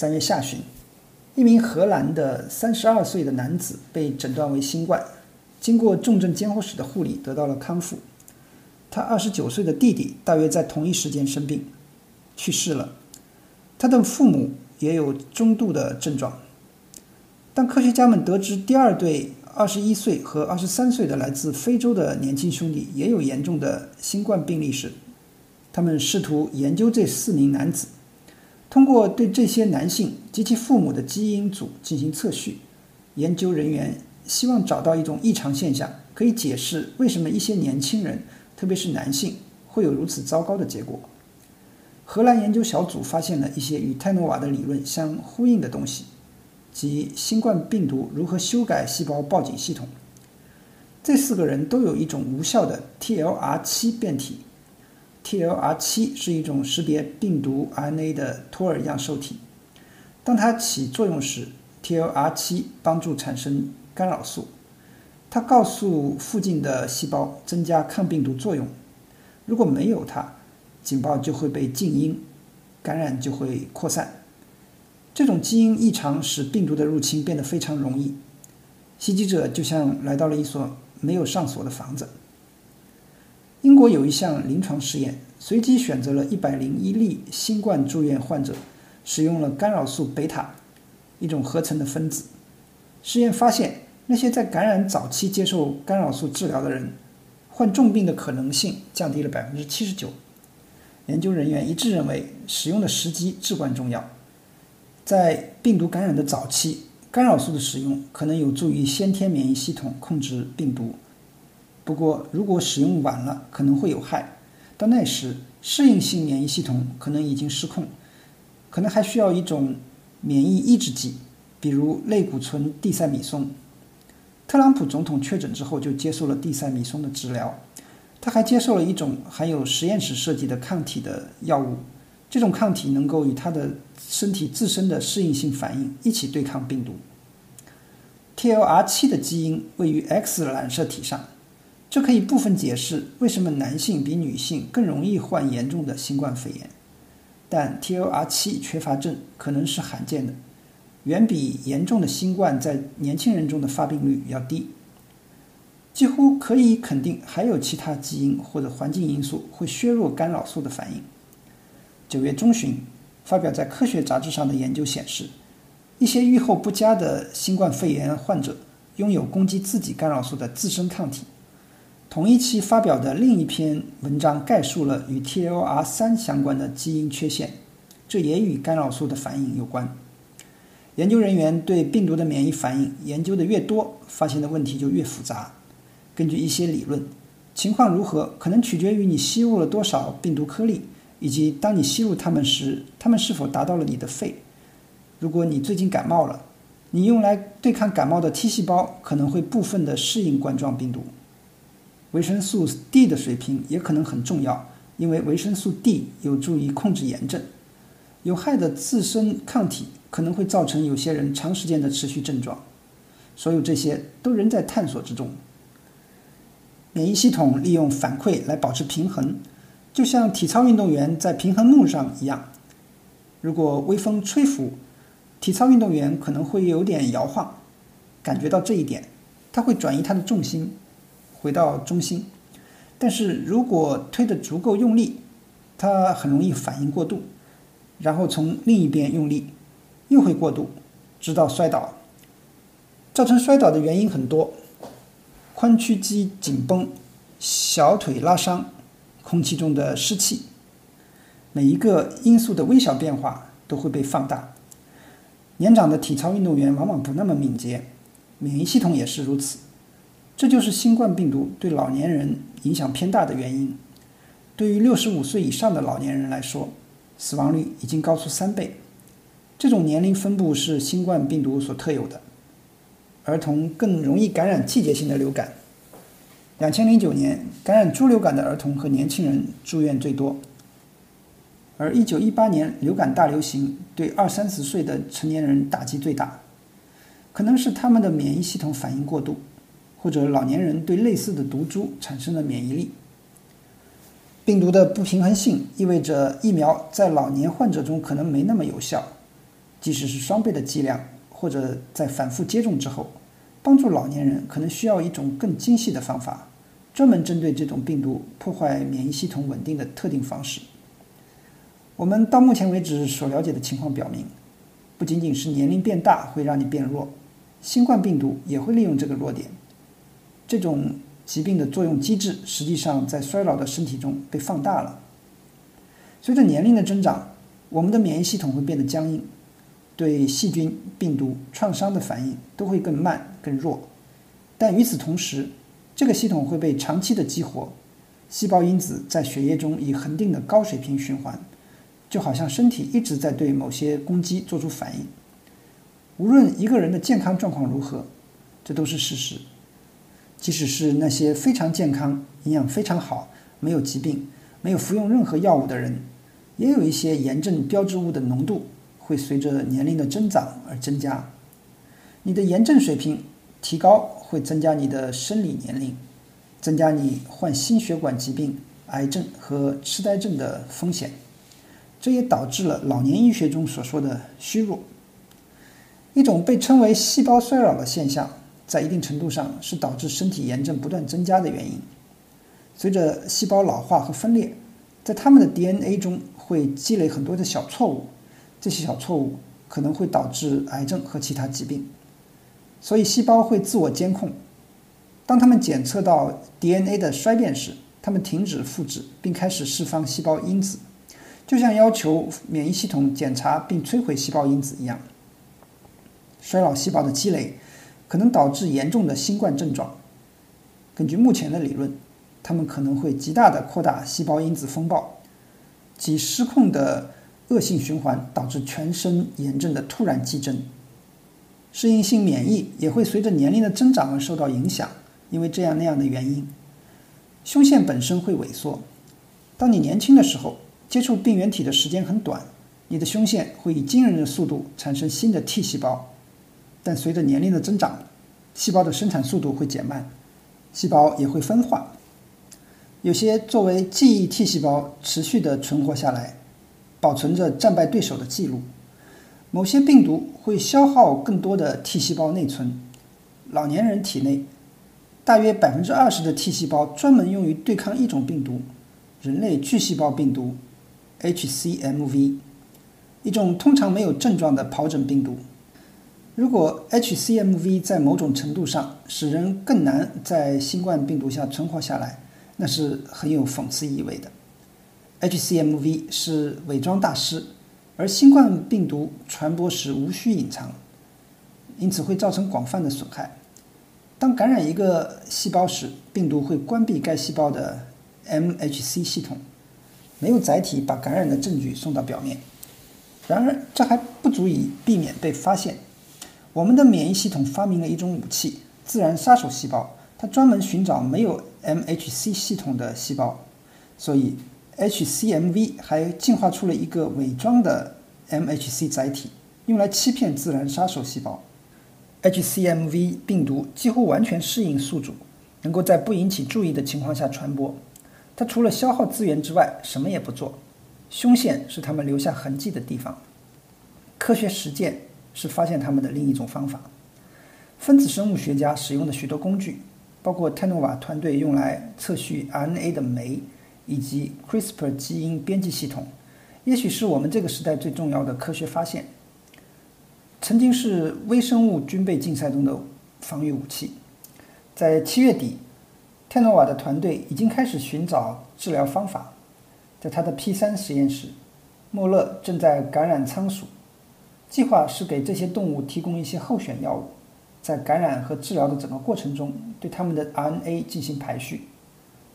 三月下旬，一名荷兰的三十二岁的男子被诊断为新冠，经过重症监护室的护理得到了康复。他二十九岁的弟弟大约在同一时间生病，去世了。他的父母也有中度的症状。当科学家们得知第二对二十一岁和二十三岁的来自非洲的年轻兄弟也有严重的新冠病例时，他们试图研究这四名男子，通过对这些男性及其父母的基因组进行测序。研究人员希望找到一种异常现象，可以解释为什么一些年轻人，特别是男性，会有如此糟糕的结果。荷兰研究小组发现了一些与泰诺瓦的理论相呼应的东西。即新冠病毒如何修改细胞报警系统？这四个人都有一种无效的 TLR7 变体。TLR7 是一种识别病毒 RNA 的托尔样受体。当它起作用时，TLR7 帮助产生干扰素，它告诉附近的细胞增加抗病毒作用。如果没有它，警报就会被静音，感染就会扩散。这种基因异常使病毒的入侵变得非常容易，袭击者就像来到了一所没有上锁的房子。英国有一项临床试验，随机选择了一百零一例新冠住院患者，使用了干扰素贝塔，一种合成的分子。试验发现，那些在感染早期接受干扰素治疗的人，患重病的可能性降低了百分之七十九。研究人员一致认为，使用的时机至关重要。在病毒感染的早期，干扰素的使用可能有助于先天免疫系统控制病毒。不过，如果使用晚了，可能会有害。到那时，适应性免疫系统可能已经失控，可能还需要一种免疫抑制剂，比如类固醇地塞米松。特朗普总统确诊之后就接受了地塞米松的治疗，他还接受了一种含有实验室设计的抗体的药物。这种抗体能够与他的身体自身的适应性反应一起对抗病毒。TLR7 的基因位于 X 染色体上，这可以部分解释为什么男性比女性更容易患严重的新冠肺炎。但 TLR7 缺乏症可能是罕见的，远比严重的新冠在年轻人中的发病率要低。几乎可以肯定，还有其他基因或者环境因素会削弱干扰素的反应。九月中旬，发表在科学杂志上的研究显示，一些预后不佳的新冠肺炎患者拥有攻击自己干扰素的自身抗体。同一期发表的另一篇文章概述了与 TLR3 相关的基因缺陷，这也与干扰素的反应有关。研究人员对病毒的免疫反应研究的越多，发现的问题就越复杂。根据一些理论，情况如何可能取决于你吸入了多少病毒颗粒。以及当你吸入它们时，它们是否达到了你的肺？如果你最近感冒了，你用来对抗感冒的 T 细胞可能会部分的适应冠状病毒。维生素 D 的水平也可能很重要，因为维生素 D 有助于控制炎症。有害的自身抗体可能会造成有些人长时间的持续症状。所有这些都仍在探索之中。免疫系统利用反馈来保持平衡。就像体操运动员在平衡木上一样，如果微风吹拂，体操运动员可能会有点摇晃，感觉到这一点，他会转移他的重心，回到中心。但是如果推得足够用力，它很容易反应过度，然后从另一边用力，又会过度，直到摔倒。造成摔倒的原因很多：髋屈肌紧绷、小腿拉伤。空气中的湿气，每一个因素的微小变化都会被放大。年长的体操运动员往往不那么敏捷，免疫系统也是如此。这就是新冠病毒对老年人影响偏大的原因。对于六十五岁以上的老年人来说，死亡率已经高出三倍。这种年龄分布是新冠病毒所特有的。儿童更容易感染季节性的流感。两千零九年，感染猪流感的儿童和年轻人住院最多，而一九一八年流感大流行对二三十岁的成年人打击最大，可能是他们的免疫系统反应过度，或者老年人对类似的毒株产生了免疫力。病毒的不平衡性意味着疫苗在老年患者中可能没那么有效，即使是双倍的剂量，或者在反复接种之后，帮助老年人可能需要一种更精细的方法，专门针对这种病毒破坏免疫系统稳定的特定方式。我们到目前为止所了解的情况表明，不仅仅是年龄变大会让你变弱，新冠病毒也会利用这个弱点。这种疾病的作用机制实际上在衰老的身体中被放大了。随着年龄的增长，我们的免疫系统会变得僵硬，对细菌、病毒、创伤的反应都会更慢、更弱。但与此同时，这个系统会被长期的激活，细胞因子在血液中以恒定的高水平循环，就好像身体一直在对某些攻击做出反应。无论一个人的健康状况如何，这都是事实。即使是那些非常健康、营养非常好、没有疾病。没有服用任何药物的人，也有一些炎症标志物的浓度会随着年龄的增长而增加。你的炎症水平提高会增加你的生理年龄，增加你患心血管疾病、癌症和痴呆症的风险。这也导致了老年医学中所说的虚弱，一种被称为细胞衰老的现象，在一定程度上是导致身体炎症不断增加的原因。随着细胞老化和分裂，在它们的 DNA 中会积累很多的小错误，这些小错误可能会导致癌症和其他疾病。所以细胞会自我监控，当它们检测到 DNA 的衰变时，它们停止复制并开始释放细胞因子，就像要求免疫系统检查并摧毁细胞因子一样。衰老细胞的积累可能导致严重的新冠症状。根据目前的理论。它们可能会极大的扩大细胞因子风暴，及失控的恶性循环，导致全身炎症的突然激增。适应性免疫也会随着年龄的增长而受到影响，因为这样那样的原因，胸腺本身会萎缩。当你年轻的时候，接触病原体的时间很短，你的胸腺会以惊人的速度产生新的 T 细胞，但随着年龄的增长，细胞的生产速度会减慢，细胞也会分化。有些作为记忆 T 细胞持续的存活下来，保存着战败对手的记录。某些病毒会消耗更多的 T 细胞内存。老年人体内大约百分之二十的 T 细胞专门用于对抗一种病毒——人类巨细胞病毒 （HCMV），一种通常没有症状的疱疹病毒。如果 HCMV 在某种程度上使人更难在新冠病毒下存活下来，那是很有讽刺意味的。HCMV 是伪装大师，而新冠病毒传播时无需隐藏，因此会造成广泛的损害。当感染一个细胞时，病毒会关闭该细胞的 MHC 系统，没有载体把感染的证据送到表面。然而，这还不足以避免被发现。我们的免疫系统发明了一种武器——自然杀手细胞。它专门寻找没有 MHC 系统的细胞，所以 HCMV 还进化出了一个伪装的 MHC 载体，用来欺骗自然杀手细胞。HCMV 病毒几乎完全适应宿主，能够在不引起注意的情况下传播。它除了消耗资源之外，什么也不做。胸腺是它们留下痕迹的地方。科学实践是发现它们的另一种方法。分子生物学家使用的许多工具。包括 Tenova 团队用来测序 RNA 的酶，以及 CRISPR 基因编辑系统，也许是我们这个时代最重要的科学发现。曾经是微生物军备竞赛中的防御武器。在七月底，Tenova 的团队已经开始寻找治疗方法。在他的 P3 实验室，莫勒正在感染仓鼠，计划是给这些动物提供一些候选药物。在感染和治疗的整个过程中，对它们的 RNA 进行排序。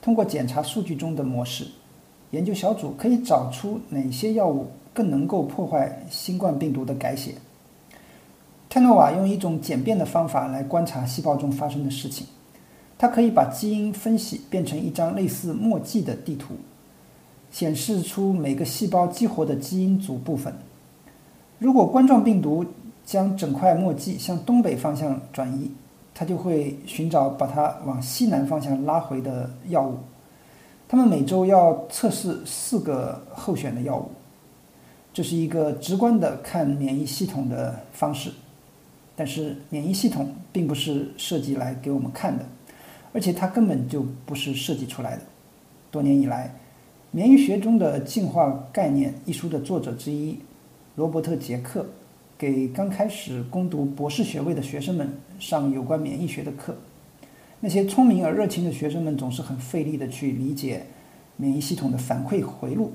通过检查数据中的模式，研究小组可以找出哪些药物更能够破坏新冠病毒的改写。泰诺瓦用一种简便的方法来观察细胞中发生的事情。它可以把基因分析变成一张类似墨迹的地图，显示出每个细胞激活的基因组部分。如果冠状病毒将整块墨迹向东北方向转移，它就会寻找把它往西南方向拉回的药物。他们每周要测试四个候选的药物。这是一个直观的看免疫系统的方式。但是免疫系统并不是设计来给我们看的，而且它根本就不是设计出来的。多年以来，《免疫学中的进化概念》一书的作者之一罗伯特·杰克给刚开始攻读博士学位的学生们上有关免疫学的课。那些聪明而热情的学生们总是很费力地去理解免疫系统的反馈回路，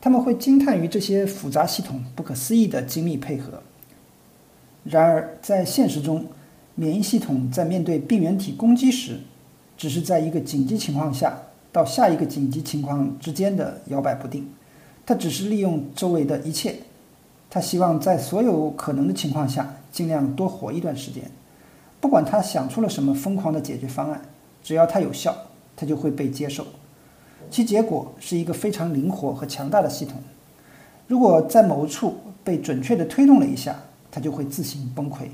他们会惊叹于这些复杂系统不可思议的精密配合。然而，在现实中，免疫系统在面对病原体攻击时，只是在一个紧急情况下到下一个紧急情况之间的摇摆不定。它只是利用周围的一切，他希望在所有可能的情况下尽量多活一段时间。不管他想出了什么疯狂的解决方案，只要他有效，他就会被接受。其结果是一个非常灵活和强大的系统。如果在某处被准确地推动了一下，它就会自行崩溃。